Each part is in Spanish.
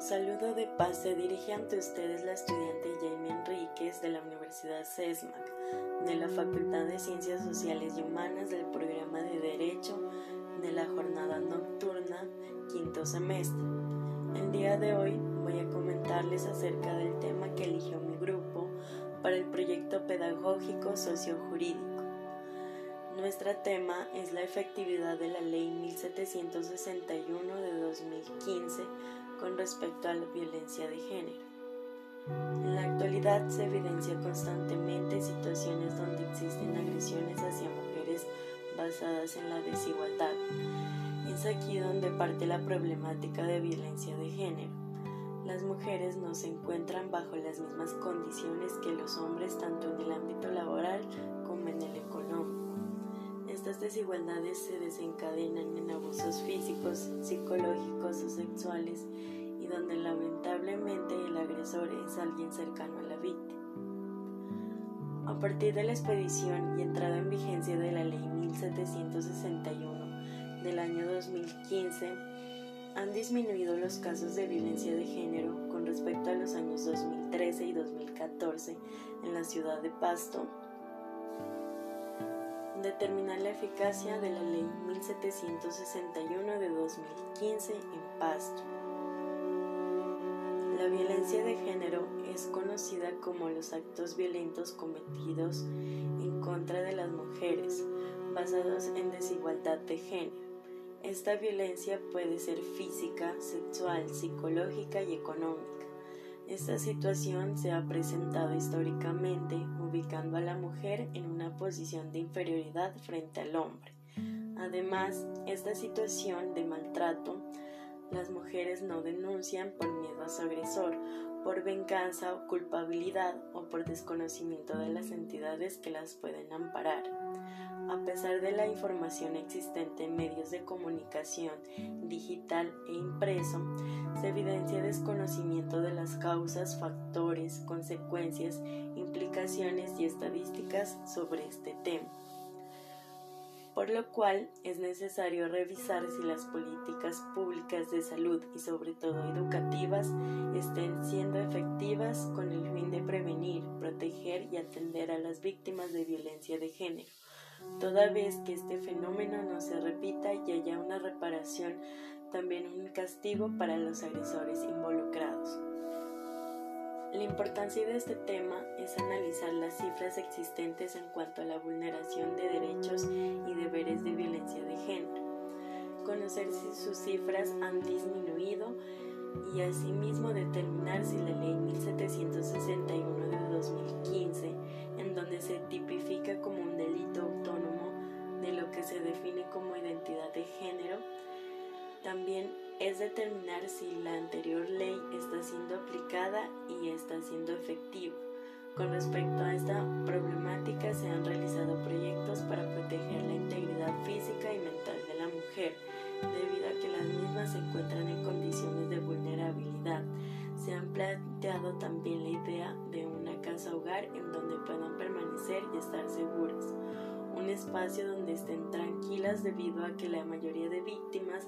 saludo de paz se dirige ante ustedes la estudiante Jamie Enríquez de la Universidad CESMAC, de la Facultad de Ciencias Sociales y Humanas del programa de Derecho de la jornada nocturna quinto semestre. El día de hoy voy a comentarles acerca del tema que eligió mi grupo para el proyecto pedagógico sociojurídico. Nuestro tema es la efectividad de la Ley 1761 de 2015 respecto a la violencia de género. En la actualidad se evidencia constantemente situaciones donde existen agresiones hacia mujeres basadas en la desigualdad. Es aquí donde parte la problemática de violencia de género. Las mujeres no se encuentran bajo las mismas condiciones que los hombres tanto en el ámbito laboral como en el económico. Estas desigualdades se desencadenan en abusos físicos, psicológicos o sexuales donde lamentablemente el agresor es alguien cercano a la víctima. A partir de la expedición y entrada en vigencia de la Ley 1761 del año 2015, han disminuido los casos de violencia de género con respecto a los años 2013 y 2014 en la ciudad de Pasto. Determinar la eficacia de la Ley 1761 de 2015 en Pasto. La violencia de género es conocida como los actos violentos cometidos en contra de las mujeres, basados en desigualdad de género. Esta violencia puede ser física, sexual, psicológica y económica. Esta situación se ha presentado históricamente ubicando a la mujer en una posición de inferioridad frente al hombre. Además, esta situación de maltrato las mujeres no denuncian por miedo a su agresor, por venganza o culpabilidad o por desconocimiento de las entidades que las pueden amparar. A pesar de la información existente en medios de comunicación digital e impreso, se evidencia desconocimiento de las causas, factores, consecuencias, implicaciones y estadísticas sobre este tema por lo cual es necesario revisar si las políticas públicas de salud y sobre todo educativas estén siendo efectivas con el fin de prevenir, proteger y atender a las víctimas de violencia de género, toda vez que este fenómeno no se repita y haya una reparación, también un castigo para los agresores involucrados. La importancia de este tema es analizar las cifras existentes en cuanto a la vulneración de derechos y deberes de violencia de género, conocer si sus cifras han disminuido y asimismo determinar si la ley 1761 de 2015, en donde se tipifica como un delito autónomo de lo que se define como identidad de género, también es determinar si la anterior ley está siendo aplicada y está siendo efectiva. Con respecto a esta problemática se han realizado proyectos para proteger la integridad física y mental de la mujer, debido a que las mismas se encuentran en condiciones de vulnerabilidad. Se han planteado también la idea de una casa hogar en donde puedan permanecer y estar seguras un espacio donde estén tranquilas debido a que la mayoría de víctimas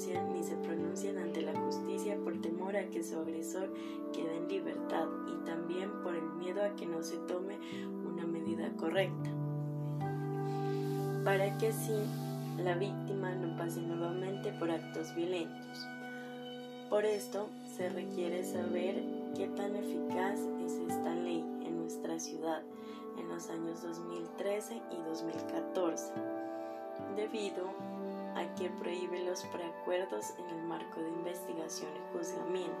denuncian ni se pronuncian ante la justicia por temor a que su agresor quede en libertad y también por el miedo a que no se tome una medida correcta. Para que así la víctima no pase nuevamente por actos violentos. Por esto se requiere saber qué tan eficaz es esta ley en nuestra ciudad en los años 2013 y 2014, debido a que prohíbe los preacuerdos en el marco de investigación y juzgamiento,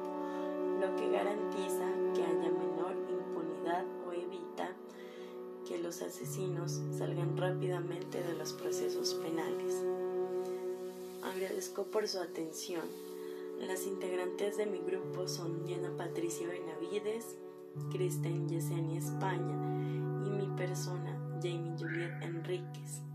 lo que garantiza que haya menor impunidad o evita que los asesinos salgan rápidamente de los procesos penales. Agradezco por su atención. Las integrantes de mi grupo son Diana Patricia Benavides, Kristen Yesenia España y mi persona, Jamie Juliet Enríquez.